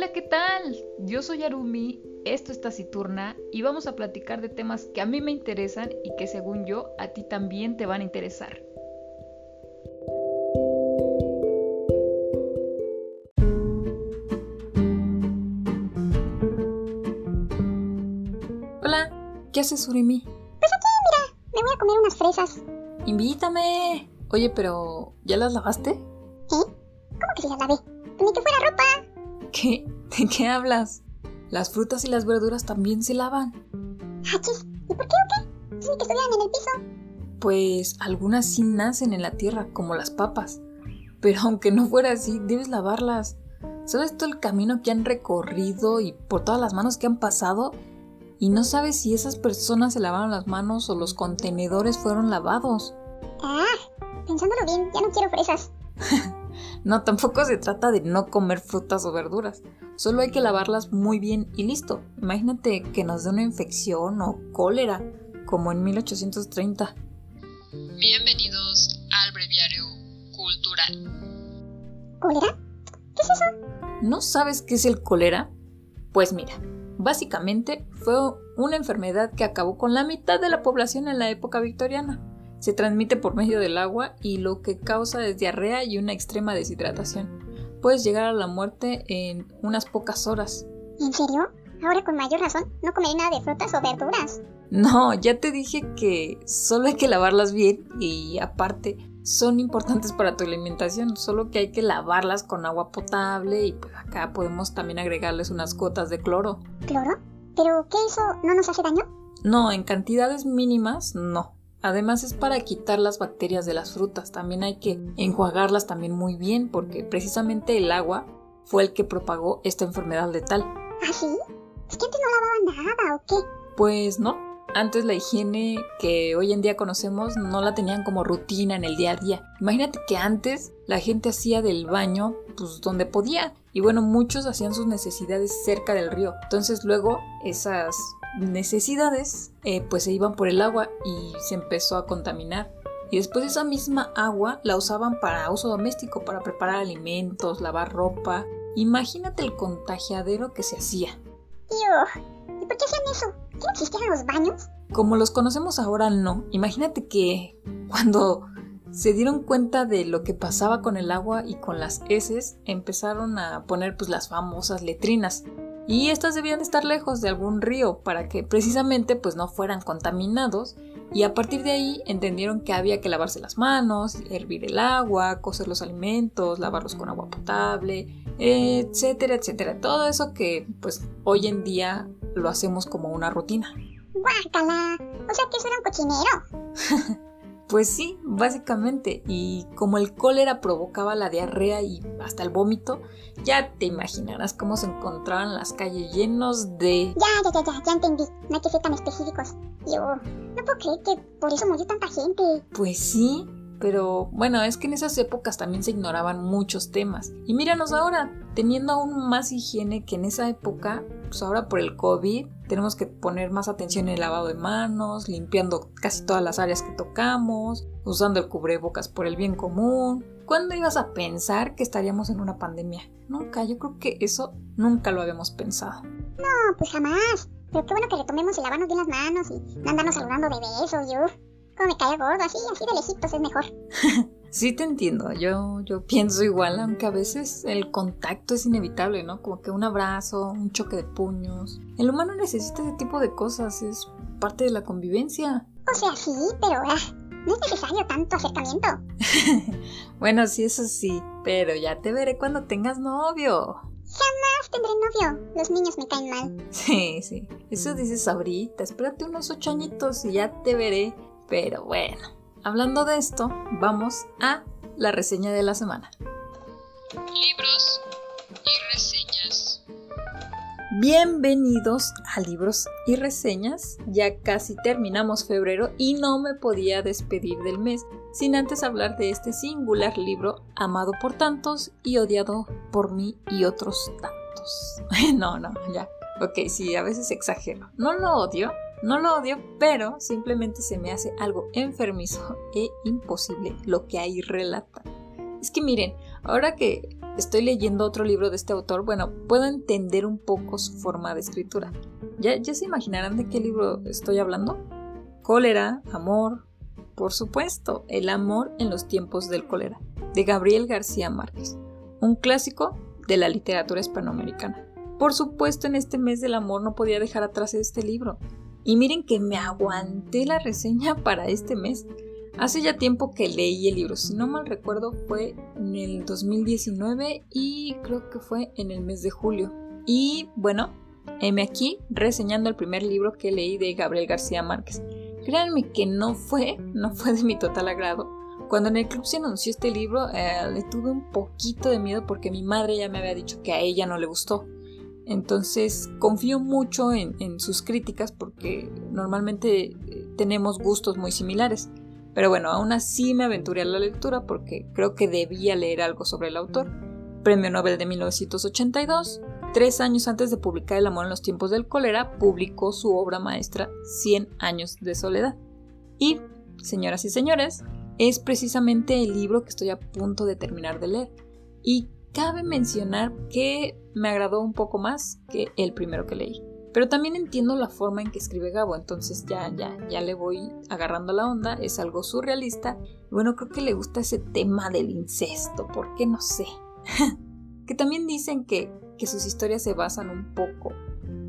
Hola, ¿qué tal? Yo soy Arumi, esto es Taciturna y vamos a platicar de temas que a mí me interesan y que según yo a ti también te van a interesar. Hola, ¿qué haces, Urimi? Pues aquí, mira, me voy a comer unas fresas. Invítame. Oye, pero ¿ya las lavaste? ¿Qué? ¿De qué hablas? Las frutas y las verduras también se lavan. Hachis, ¿y por qué o qué? Sí, que estuvieran en el piso. Pues algunas sí nacen en la tierra, como las papas. Pero aunque no fuera así, debes lavarlas. ¿Sabes todo el camino que han recorrido y por todas las manos que han pasado? Y no sabes si esas personas se lavaron las manos o los contenedores fueron lavados. Ah, pensándolo bien, ya no quiero fresas. No, tampoco se trata de no comer frutas o verduras. Solo hay que lavarlas muy bien y listo. Imagínate que nos dé una infección o cólera, como en 1830. Bienvenidos al breviario cultural. ¿Cólera? ¿Qué es eso? ¿No sabes qué es el cólera? Pues mira, básicamente fue una enfermedad que acabó con la mitad de la población en la época victoriana. Se transmite por medio del agua y lo que causa es diarrea y una extrema deshidratación. Puedes llegar a la muerte en unas pocas horas. ¿En serio? Ahora con mayor razón, no comeré nada de frutas o verduras. No, ya te dije que solo hay que lavarlas bien y aparte son importantes para tu alimentación, solo que hay que lavarlas con agua potable y pues acá podemos también agregarles unas gotas de cloro. ¿Cloro? ¿Pero qué eso no nos hace daño? No, en cantidades mínimas no. Además es para quitar las bacterias de las frutas. También hay que enjuagarlas también muy bien porque precisamente el agua fue el que propagó esta enfermedad letal. ¿Ah, sí? ¿Es que antes no lavaban nada o qué? Pues no. Antes la higiene que hoy en día conocemos no la tenían como rutina en el día a día. Imagínate que antes la gente hacía del baño pues donde podía. Y bueno, muchos hacían sus necesidades cerca del río. Entonces luego esas necesidades eh, pues se iban por el agua y se empezó a contaminar. Y después esa misma agua la usaban para uso doméstico, para preparar alimentos, lavar ropa. Imagínate el contagiadero que se hacía. Tío, ¿y por qué hacían eso? ¿Que no existían los baños? Como los conocemos ahora, no. Imagínate que cuando se dieron cuenta de lo que pasaba con el agua y con las heces, empezaron a poner pues las famosas letrinas. Y estas debían estar lejos de algún río para que precisamente pues no fueran contaminados y a partir de ahí entendieron que había que lavarse las manos, hervir el agua, cocer los alimentos, lavarlos con agua potable, etcétera, etcétera. Todo eso que pues hoy en día lo hacemos como una rutina. ¡Guácala! O sea que eso era un cochinero. Pues sí, básicamente. Y como el cólera provocaba la diarrea y hasta el vómito, ya te imaginarás cómo se encontraban las calles llenos de... Ya, ya, ya, ya, ya entendí. No hay que ser tan específicos. Yo no puedo creer que por eso murió tanta gente. Pues sí, pero bueno, es que en esas épocas también se ignoraban muchos temas. Y míranos ahora, teniendo aún más higiene que en esa época, pues ahora por el COVID tenemos que poner más atención en el lavado de manos, limpiando casi todas las áreas que tocamos, usando el cubrebocas por el bien común. ¿Cuándo ibas a pensar que estaríamos en una pandemia? Nunca, yo creo que eso nunca lo habíamos pensado. No, pues jamás. Pero qué bueno que retomemos el lavarnos bien las manos y no andarnos saludando de besos, yo. Como me cae gordo, así, así de lejitos es mejor. Sí te entiendo, yo, yo pienso igual, aunque a veces el contacto es inevitable, ¿no? Como que un abrazo, un choque de puños. El humano necesita ese tipo de cosas, es parte de la convivencia. O sea, sí, pero ah, no es necesario tanto acercamiento. bueno, sí, eso sí, pero ya te veré cuando tengas novio. Jamás tendré novio, los niños me caen mal. Sí, sí, eso dices ahorita, espérate unos ocho añitos y ya te veré, pero bueno. Hablando de esto, vamos a la reseña de la semana. Libros y reseñas. Bienvenidos a Libros y Reseñas. Ya casi terminamos febrero y no me podía despedir del mes sin antes hablar de este singular libro amado por tantos y odiado por mí y otros tantos. no, no, ya. Ok, sí, a veces exagero. No lo odio, no lo odio, pero simplemente se me hace algo enfermizo e imposible lo que ahí relata. Es que miren, ahora que estoy leyendo otro libro de este autor, bueno, puedo entender un poco su forma de escritura. ¿Ya, se imaginarán de qué libro estoy hablando? Cólera, amor, por supuesto, El amor en los tiempos del cólera, de Gabriel García Márquez, un clásico de la literatura hispanoamericana. Por supuesto, en este mes del amor no podía dejar atrás este libro. Y miren que me aguanté la reseña para este mes. Hace ya tiempo que leí el libro, si no mal recuerdo fue en el 2019 y creo que fue en el mes de julio. Y bueno, heme aquí reseñando el primer libro que leí de Gabriel García Márquez. Créanme que no fue, no fue de mi total agrado. Cuando en el club se anunció este libro, eh, le tuve un poquito de miedo porque mi madre ya me había dicho que a ella no le gustó. Entonces confío mucho en, sus críticas porque normalmente eh, tenemos gustos muy similares. Pero bueno, aún así me aventuré a la lectura porque creo que debía leer algo sobre el autor. Premio Nobel de 1982, tres años antes de publicar El amor en los tiempos del cólera, publicó su obra maestra Cien años de soledad. Y, señoras y señores, es precisamente el libro que estoy a punto de terminar de leer. Y Cabe mencionar que me agradó un poco más que el primero que leí. Pero también entiendo la forma en que escribe Gabo, entonces ya, ya, ya le voy agarrando la onda, es algo surrealista. Bueno, creo que le gusta ese tema del incesto, ¿por qué no sé? que también dicen que, que sus historias se basan un poco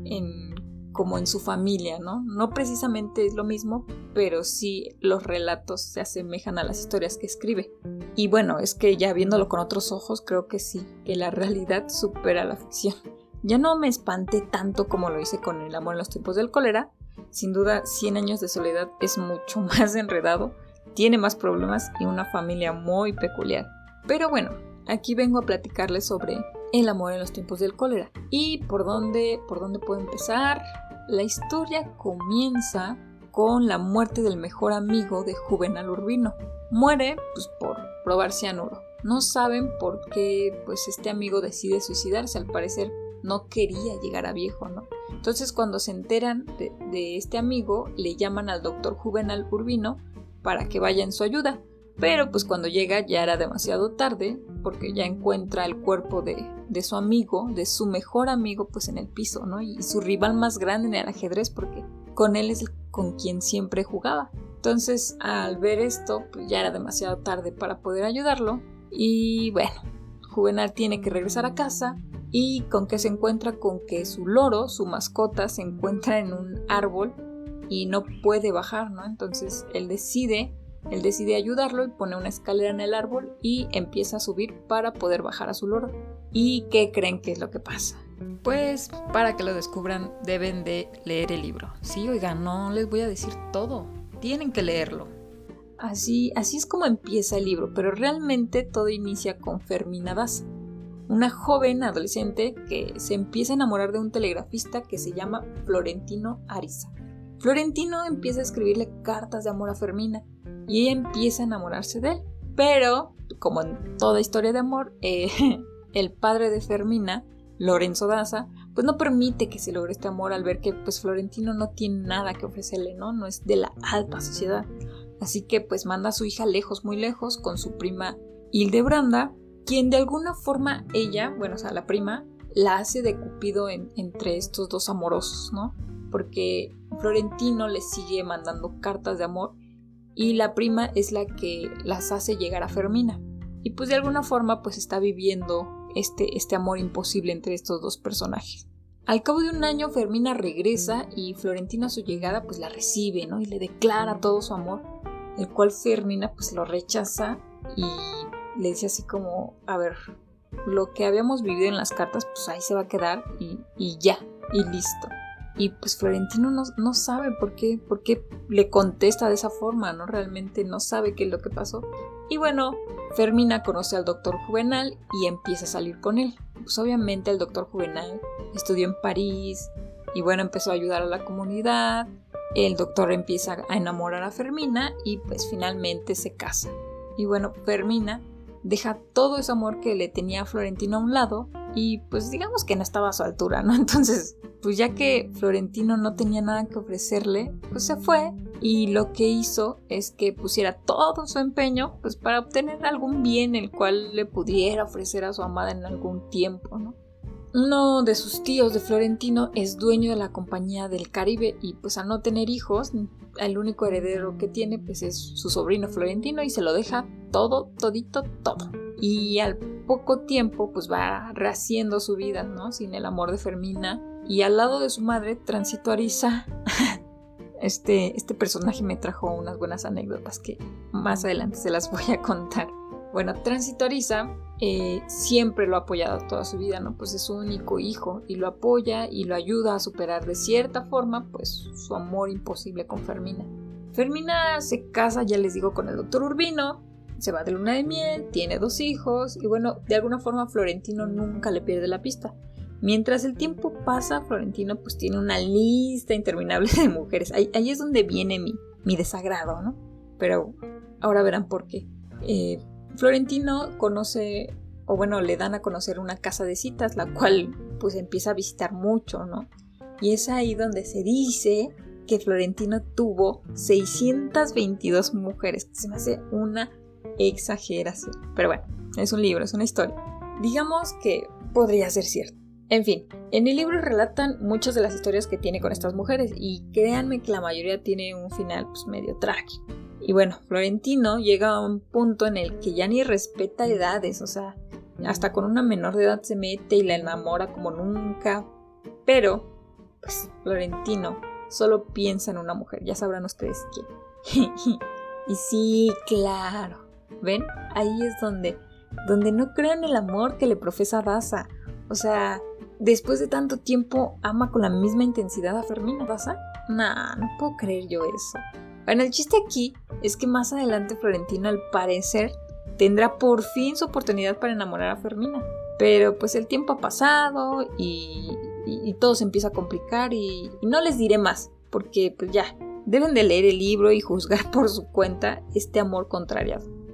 en como en su familia, ¿no? No precisamente es lo mismo, pero sí los relatos se asemejan a las historias que escribe. Y bueno, es que ya viéndolo con otros ojos, creo que sí, que la realidad supera la ficción. Ya no me espanté tanto como lo hice con El amor en los tiempos del cólera. Sin duda, 100 años de soledad es mucho más enredado, tiene más problemas y una familia muy peculiar. Pero bueno, aquí vengo a platicarles sobre el amor en los tiempos del cólera. ¿Y por dónde, por dónde puedo empezar? La historia comienza con la muerte del mejor amigo de Juvenal Urbino. Muere pues, por probar cianuro. No saben por qué pues, este amigo decide suicidarse. Al parecer no quería llegar a viejo, ¿no? Entonces cuando se enteran de, de este amigo, le llaman al doctor Juvenal Urbino para que vaya en su ayuda. Pero pues cuando llega ya era demasiado tarde porque ya encuentra el cuerpo de, de, su amigo, de su mejor amigo pues en el piso, ¿no? Y su rival más grande en el ajedrez porque con él es con quien siempre jugaba. Entonces al ver esto pues ya era demasiado tarde para poder ayudarlo y bueno, Juvenal tiene que regresar a casa y con que se encuentra con que su loro, su mascota, se encuentra en un árbol y no puede bajar, ¿no? Entonces él decide él decide ayudarlo y pone una escalera en el árbol y empieza a subir para poder bajar a su loro. ¿Y qué creen que es lo que pasa? Pues para que lo descubran deben de leer el libro. Sí, oigan, no les voy a decir todo. Tienen que leerlo. Así, así es como empieza el libro, pero realmente todo inicia con Fermina Daza, una joven adolescente que se empieza a enamorar de un telegrafista que se llama Florentino Ariza. Florentino empieza a escribirle cartas de amor a Fermina y ella empieza a enamorarse de él. Pero, como en toda historia de amor, eh, el padre de Fermina, Lorenzo Daza, pues no permite que se logre este amor al ver que pues Florentino no tiene nada que ofrecerle, ¿no? No es de la alta sociedad. Así que pues manda a su hija lejos, muy lejos, con su prima Hildebranda, quien de alguna forma ella, bueno, o sea, la prima, la hace de cupido entre estos dos amorosos, ¿no? Porque Florentino le sigue mandando cartas de amor y la prima es la que las hace llegar a Fermina. Y pues de alguna forma pues está viviendo este, este amor imposible entre estos dos personajes. Al cabo de un año Fermina regresa y Florentino a su llegada pues la recibe, ¿no? Y le declara todo su amor, el cual Fermina pues lo rechaza y le dice así como, a ver, lo que habíamos vivido en las cartas pues ahí se va a quedar y, y ya, y listo. Y pues Florentino no, sabe por qué, por qué le contesta de esa forma, ¿no? Realmente no sabe qué es lo que pasó. Y bueno, Fermina conoce al doctor Juvenal y empieza a salir con él. Pues obviamente el doctor Juvenal estudió en París y bueno, empezó a ayudar a la comunidad. El doctor empieza a enamorar a Fermina y pues finalmente se casa. Y bueno, Fermina deja todo ese amor que le tenía a Florentino a un lado y pues digamos que no estaba a su altura, ¿no? Entonces, pues ya que Florentino no tenía nada que ofrecerle, pues se fue y lo que hizo es que pusiera todo su empeño pues para obtener algún bien el cual le pudiera ofrecer a su amada en algún tiempo, ¿no? Uno de sus tíos de Florentino es dueño de la compañía del Caribe y pues al no tener hijos, el único heredero que tiene pues es su sobrino Florentino y se lo deja todo, todito, todo. Y al poco tiempo pues va rehaciendo su vida, ¿no? Sin el amor de Fermina. Y al lado de su madre transitó Arisa. Este, este personaje me trajo unas buenas anécdotas que más adelante se las voy a contar. Bueno, Tránsito Arisa eh, siempre lo ha apoyado toda su vida, ¿no? Pues es su único hijo y lo apoya y lo ayuda a superar de cierta forma, pues su amor imposible con Fermina. Fermina se casa, ya les digo, con el doctor Urbino, se va de luna de miel, tiene dos hijos y bueno, de alguna forma Florentino nunca le pierde la pista. Mientras el tiempo pasa, Florentino pues tiene una lista interminable de mujeres. Ahí, es donde viene mi, mi, desagrado, ¿no? Pero ahora verán por qué. Eh, Florentino conoce, o bueno, le dan a conocer una casa de citas, la cual pues empieza a visitar mucho, ¿no? Y es ahí donde se dice que Florentino tuvo 622 mujeres. Se me hace una exageración. Pero bueno, es un libro, es una historia. Digamos que podría ser cierto. En fin, en el libro relatan muchas de las historias que tiene con estas mujeres y créanme que la mayoría tiene un final pues, medio trágico. Y bueno, Florentino llega a un punto en el que ya ni respeta edades, o sea, hasta con una menor de edad se mete y la enamora como nunca. Pero, pues, Florentino solo piensa en una mujer, ya sabrán ustedes quién. y sí, claro, ¿ven? Ahí es donde, donde no crean el amor que le profesa Daza. O sea, después de tanto tiempo ama con la misma intensidad a Fermina Daza. Nah, no puedo creer yo eso. Bueno, el chiste aquí es que más adelante Florentino al parecer tendrá por fin su oportunidad para enamorar a Fermina. Pero pues el tiempo ha pasado y, todo se empieza a complicar y, y, no les diré más, porque pues ya, deben de leer el libro y juzgar por su cuenta este amor contrariado.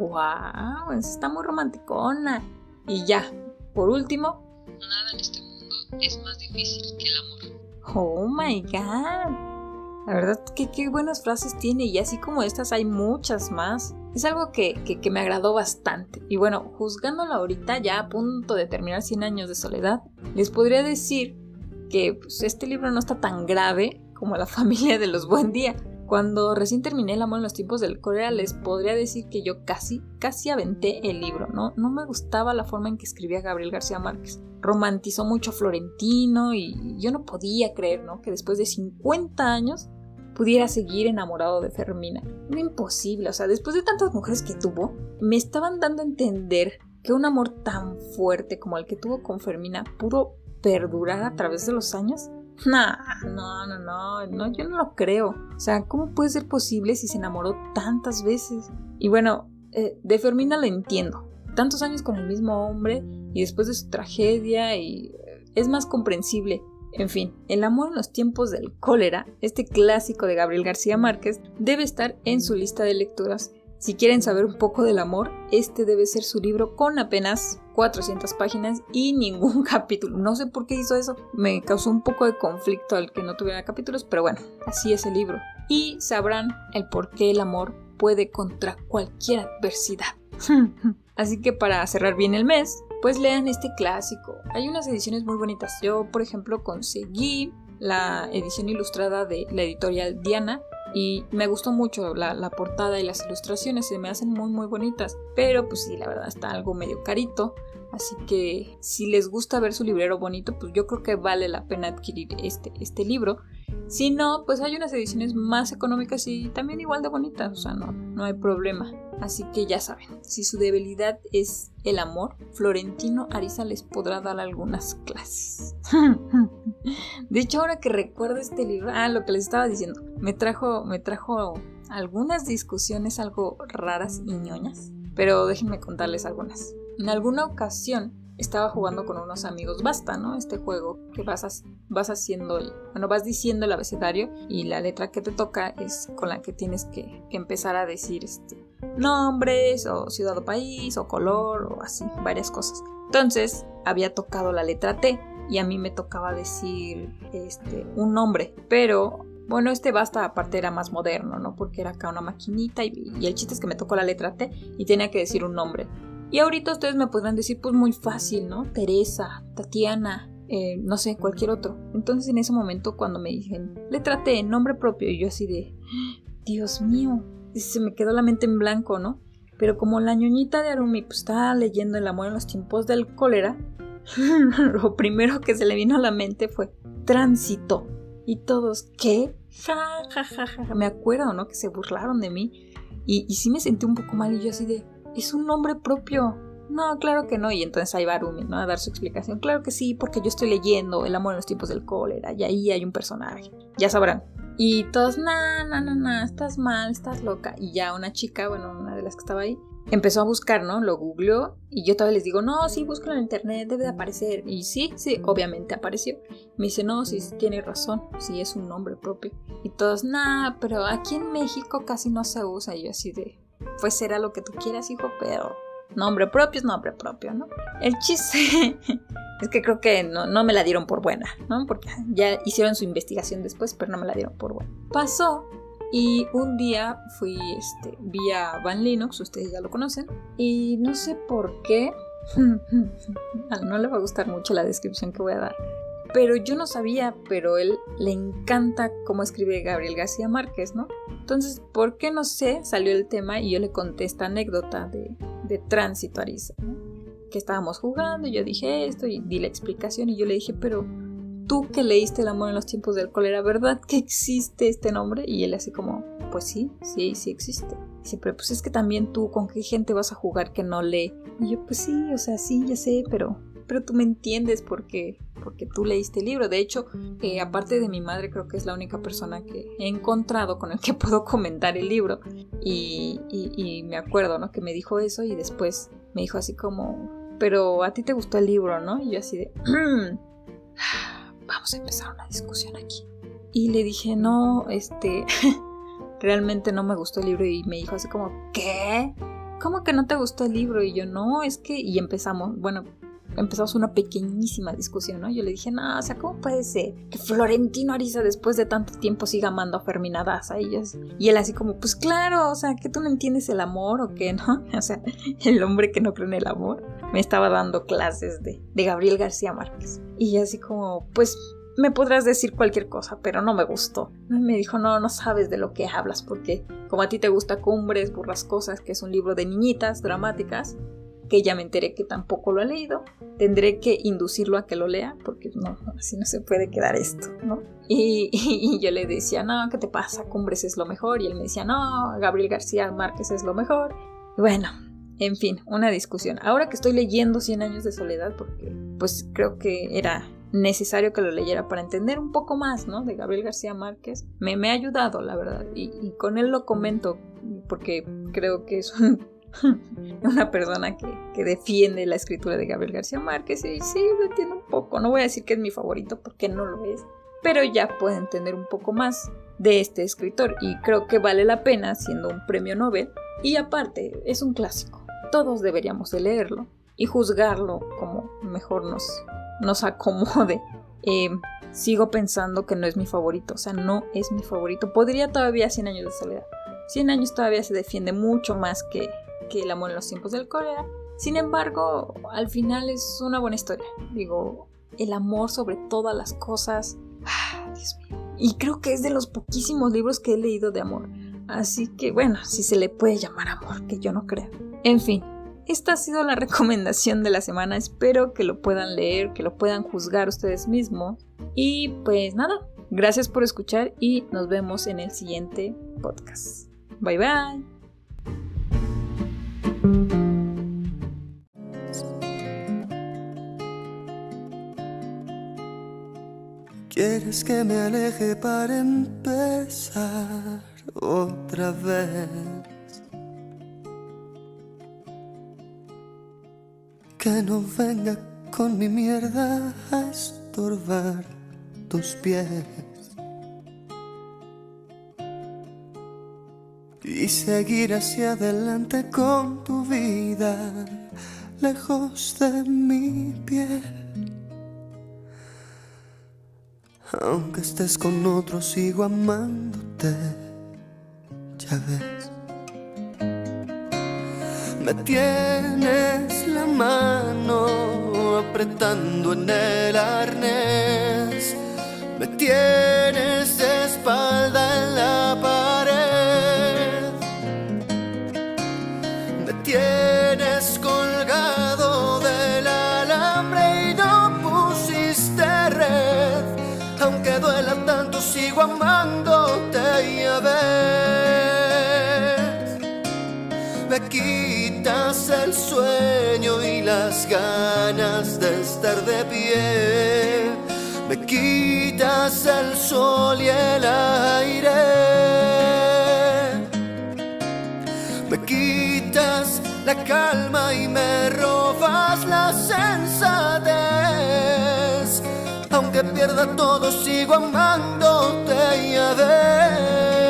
Wow, está muy romanticona. Y ya, por último. Nada en este mundo es más difícil que el amor. Oh my god. La verdad, que qué buenas frases tiene y así como estas hay muchas más. Es algo que, que, me agradó bastante. Y bueno, juzgándola ahorita, ya a punto de terminar 100 años de soledad, les podría decir que pues, este libro no está tan grave como La familia de los Buen Día. Cuando recién terminé El amor en los tiempos del cólera, les podría decir que yo casi, casi aventé el libro, ¿no? No me gustaba la forma en que escribía Gabriel García Márquez. Romantizó mucho a Florentino y yo no podía creer, ¿no? Que después de 50 años pudiera seguir enamorado de Fermina. Era imposible, o sea, después de tantas mujeres que tuvo, me estaban dando a entender que un amor tan fuerte como el que tuvo con Fermina pudo perdurar a través de los años. Nah, no, no, no, no, yo no lo creo. O sea, ¿cómo puede ser posible si se enamoró tantas veces? Y bueno, eh, de Fermina lo entiendo. Tantos años con el mismo hombre y después de su tragedia y eh, es más comprensible. En fin, El amor en los tiempos del cólera, este clásico de Gabriel García Márquez, debe estar en su lista de lecturas. Si quieren saber un poco del amor, este debe ser su libro con apenas 400 páginas y ningún capítulo. No sé por qué hizo eso, me causó un poco de conflicto al que no tuviera capítulos, pero bueno, así es el libro. Y sabrán el por qué el amor puede contra cualquier adversidad. así que para cerrar bien el mes, pues lean este clásico. Hay unas ediciones muy bonitas. Yo, por ejemplo, conseguí la edición ilustrada de la editorial Diana y me gustó mucho la, portada y las ilustraciones, se me hacen muy muy bonitas, pero pues sí, la verdad está algo medio carito, así que si les gusta ver su librero bonito, pues yo creo que vale la pena adquirir este, este libro. Si no, pues hay unas ediciones más económicas y también igual de bonitas, o sea, no, no hay problema. Así que ya saben, si su debilidad es el amor, Florentino Ariza les podrá dar algunas clases. de hecho, ahora que recuerdo este libro, ah, lo que les estaba diciendo, me trajo, me trajo algunas discusiones algo raras y ñoñas, pero déjenme contarles algunas. En alguna ocasión estaba jugando con unos amigos Basta, ¿no? Este juego que vas, haciendo, el, bueno, vas diciendo el abecedario y la letra que te toca es con la que tienes que, empezar a decir este, nombres o ciudad o país o color o así, varias cosas. Entonces había tocado la letra T y a mí me tocaba decir este, un nombre, pero bueno, este basta aparte era más moderno, ¿no? Porque era acá una maquinita y, y, el chiste es que me tocó la letra T y tenía que decir un nombre. Y ahorita ustedes me podrán decir, pues muy fácil, ¿no? Teresa, Tatiana, eh, no sé, cualquier otro. Entonces en ese momento cuando me dicen, le traté nombre propio, y yo así de, Dios mío, se me quedó la mente en blanco, ¿no? Pero como la ñoñita de Arumi pues, estaba leyendo El amor en los tiempos del cólera, lo primero que se le vino a la mente fue tránsito. Y todos, ¿qué? Ja, ja, ja, ja. Me acuerdo, ¿no? Que se burlaron de mí. Y sí me sentí un poco mal y yo así de, es un nombre propio. No, claro que no. Y entonces ahí va Arumi, ¿no? A dar su explicación. Claro que sí, porque yo estoy leyendo El amor en los tiempos del cólera y ahí hay un personaje. Ya sabrán. Y todos, no, no, no, no, estás mal, estás loca. Y ya una chica, bueno, una de las que estaba ahí, empezó a buscar, ¿no? Lo googleó y yo todavía les digo, no, sí, búscalo en internet, debe de aparecer. Y sí, sí, obviamente apareció. Me dice, no, sí, tiene razón, sí, es un nombre propio. Y todos, nah, pero aquí en México casi no se usa. Y yo así de, pues será lo que tú quieras, hijo, pero nombre propio es nombre propio, ¿no? El chiste es que creo que no, me la dieron por buena, ¿no? Porque ya hicieron su investigación después, pero no me la dieron por buena. Pasó y un día fui, este, vía Van Linux, ustedes ya lo conocen, y no sé por qué, no le va a gustar mucho la descripción que voy a dar, pero yo no sabía, pero él le encanta cómo escribe Gabriel García Márquez, ¿no? Entonces, ¿por qué no sé? Salió el tema y yo le conté esta anécdota de, de tránsito Arisa, ¿no? Que estábamos jugando y yo dije esto y di la explicación y yo le dije, pero tú que leíste El amor en los tiempos del cólera, ¿verdad que existe este nombre? Y él así como, pues sí, sí, sí existe. Dice, pero pues es que también tú, ¿con qué gente vas a jugar que no lee? Y yo, pues sí, o sea, sí, ya sé, pero pero tú me entiendes porque, porque tú leíste el libro. De hecho, eh, aparte de mi madre, creo que es la única persona que he encontrado con el que puedo comentar el libro. Y, me acuerdo, ¿no? Que me dijo eso y después me dijo así como, pero a ti te gustó el libro, ¿no? Y yo así de, vamos a empezar una discusión aquí. Y le dije, no, este, realmente no me gustó el libro y me dijo así como, ¿qué? ¿Cómo que no te gustó el libro? Y yo, no, es que, y empezamos, bueno, empezamos una pequeñísima discusión, ¿no? Yo le dije, no, o sea, ¿cómo puede ser que Florentino Ariza después de tanto tiempo siga amando a Fermina Daza? Y, y él así como, pues claro, o sea, que tú no entiendes el amor o qué, ¿no? O sea, el hombre que no cree en el amor me estaba dando clases de, de Gabriel García Márquez. Y así como, pues me podrás decir cualquier cosa, pero no me gustó. Me dijo, no, no sabes de lo que hablas, porque como a ti te gusta Cumbres, Burras Cosas, que es un libro de niñitas dramáticas, que ya me enteré que tampoco lo ha leído. Tendré que inducirlo a que lo lea, porque no, así no se puede quedar esto, ¿no? Y, yo le decía, no, ¿qué te pasa? Cumbres es lo mejor. Y él me decía, no, Gabriel García Márquez es lo mejor. bueno, en fin, una discusión. Ahora que estoy leyendo Cien años de soledad, porque pues creo que era necesario que lo leyera para entender un poco más, ¿no? De Gabriel García Márquez. Me, me ha ayudado, la verdad. Y, y, con él lo comento porque creo que es un una persona que, que, defiende la escritura de Gabriel García Márquez y sí, lo entiendo un poco. No voy a decir que es mi favorito porque no lo es, pero ya puedo entender un poco más de este escritor y creo que vale la pena siendo un premio Nobel y aparte es un clásico. Todos deberíamos de leerlo y juzgarlo como mejor nos, nos acomode. Eh, sigo pensando que no es mi favorito, o sea, no es mi favorito. Podría todavía 100 años de soledad. 100 años todavía se defiende mucho más que que el amor en los tiempos del cólera. Sin embargo, al final es una buena historia. Digo, el amor sobre todas las cosas. Ah. Y creo que es de los poquísimos libros que he leído de amor. Así que bueno, si se le puede llamar amor, que yo no creo. En fin, esta ha sido la recomendación de la semana. Espero que lo puedan leer, que lo puedan juzgar ustedes mismos. Y pues nada, Gracias por escuchar y nos vemos en el siguiente podcast. Bye bye. ¿Quieres que me aleje para empezar otra vez? Que no venga con mi mierda a estorbar tus pies. Y seguir hacia adelante con tu vida, lejos de mi piel. Aunque estés con otro, sigo amándote, ya ves. Me tienes la mano apretando en el arnés. Me tienes de espalda en la amándote ya ves. Me quitas el sueño y las ganas de estar de pie. Me quitas el sol y el aire. Me quitas la calma y me robas la sensatez. Aunque pierda todo, sigo amándote ya ves. Esto